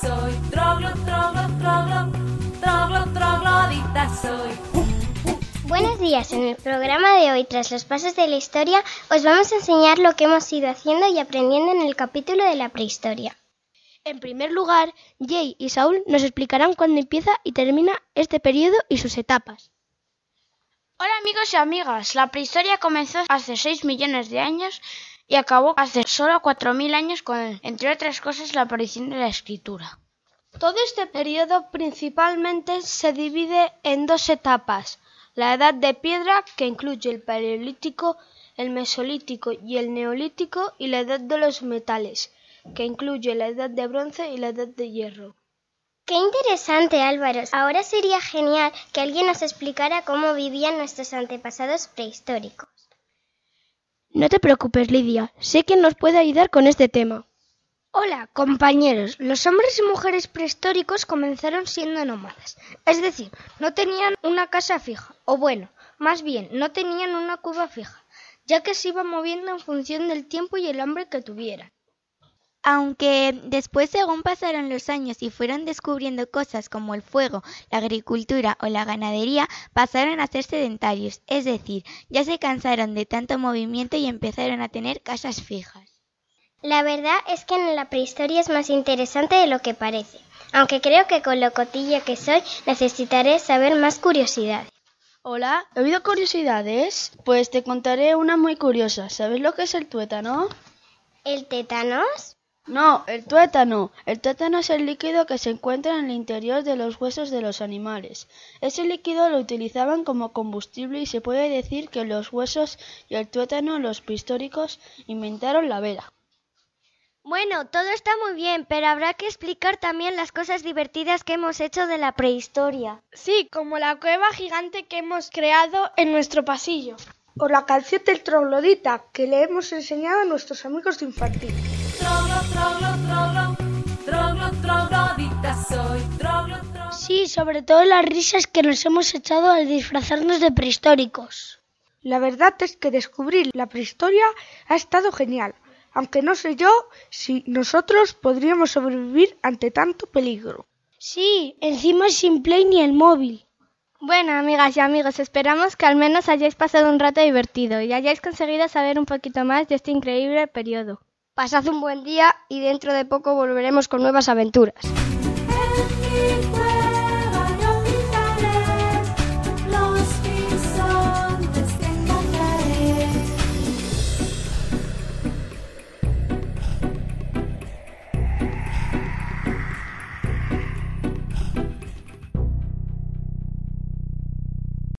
soy. Troglo, troglo, troglo, troglo, troglodita soy. Buenos días, en el programa de hoy, tras los pasos de la historia, os vamos a enseñar lo que hemos ido haciendo y aprendiendo en el capítulo de la prehistoria. En primer lugar, Jay y Saúl nos explicarán cuándo empieza y termina este periodo y sus etapas. Hola amigos y amigas, la prehistoria comenzó hace 6 millones de años y acabó hace solo 4.000 años con, entre otras cosas, la aparición de la escritura. Todo este periodo principalmente se divide en dos etapas, la edad de piedra, que incluye el paleolítico, el mesolítico y el neolítico, y la edad de los metales, que incluye la edad de bronce y la edad de hierro. Qué interesante, Álvaro. Ahora sería genial que alguien nos explicara cómo vivían nuestros antepasados prehistóricos. No te preocupes, Lidia. Sé que nos puede ayudar con este tema. Hola, compañeros. Los hombres y mujeres prehistóricos comenzaron siendo nómadas. Es decir, no tenían una casa fija. O bueno, más bien, no tenían una cueva fija, ya que se iban moviendo en función del tiempo y el hambre que tuvieran. Aunque después, según pasaron los años y fueron descubriendo cosas como el fuego, la agricultura o la ganadería, pasaron a ser sedentarios, es decir, ya se cansaron de tanto movimiento y empezaron a tener casas fijas. La verdad es que en la prehistoria es más interesante de lo que parece, aunque creo que con lo cotilla que soy necesitaré saber más curiosidades. Hola, ¿he oído curiosidades? Pues te contaré una muy curiosa. ¿Sabes lo que es el tuétano? ¿El tétanos? No, el tuétano. El tuétano es el líquido que se encuentra en el interior de los huesos de los animales. Ese líquido lo utilizaban como combustible y se puede decir que los huesos y el tuétano, los prehistóricos, inventaron la vela. Bueno, todo está muy bien, pero habrá que explicar también las cosas divertidas que hemos hecho de la prehistoria. Sí, como la cueva gigante que hemos creado en nuestro pasillo. O la canción del troglodita que le hemos enseñado a nuestros amigos de infantil. Sí, sobre todo las risas que nos hemos echado al disfrazarnos de prehistóricos. La verdad es que descubrir la prehistoria ha estado genial, aunque no sé yo si nosotros podríamos sobrevivir ante tanto peligro. Sí, encima sin play ni el móvil. Bueno, amigas y amigos, esperamos que al menos hayáis pasado un rato divertido y hayáis conseguido saber un poquito más de este increíble periodo. Pasad un buen día y dentro de poco volveremos con nuevas aventuras.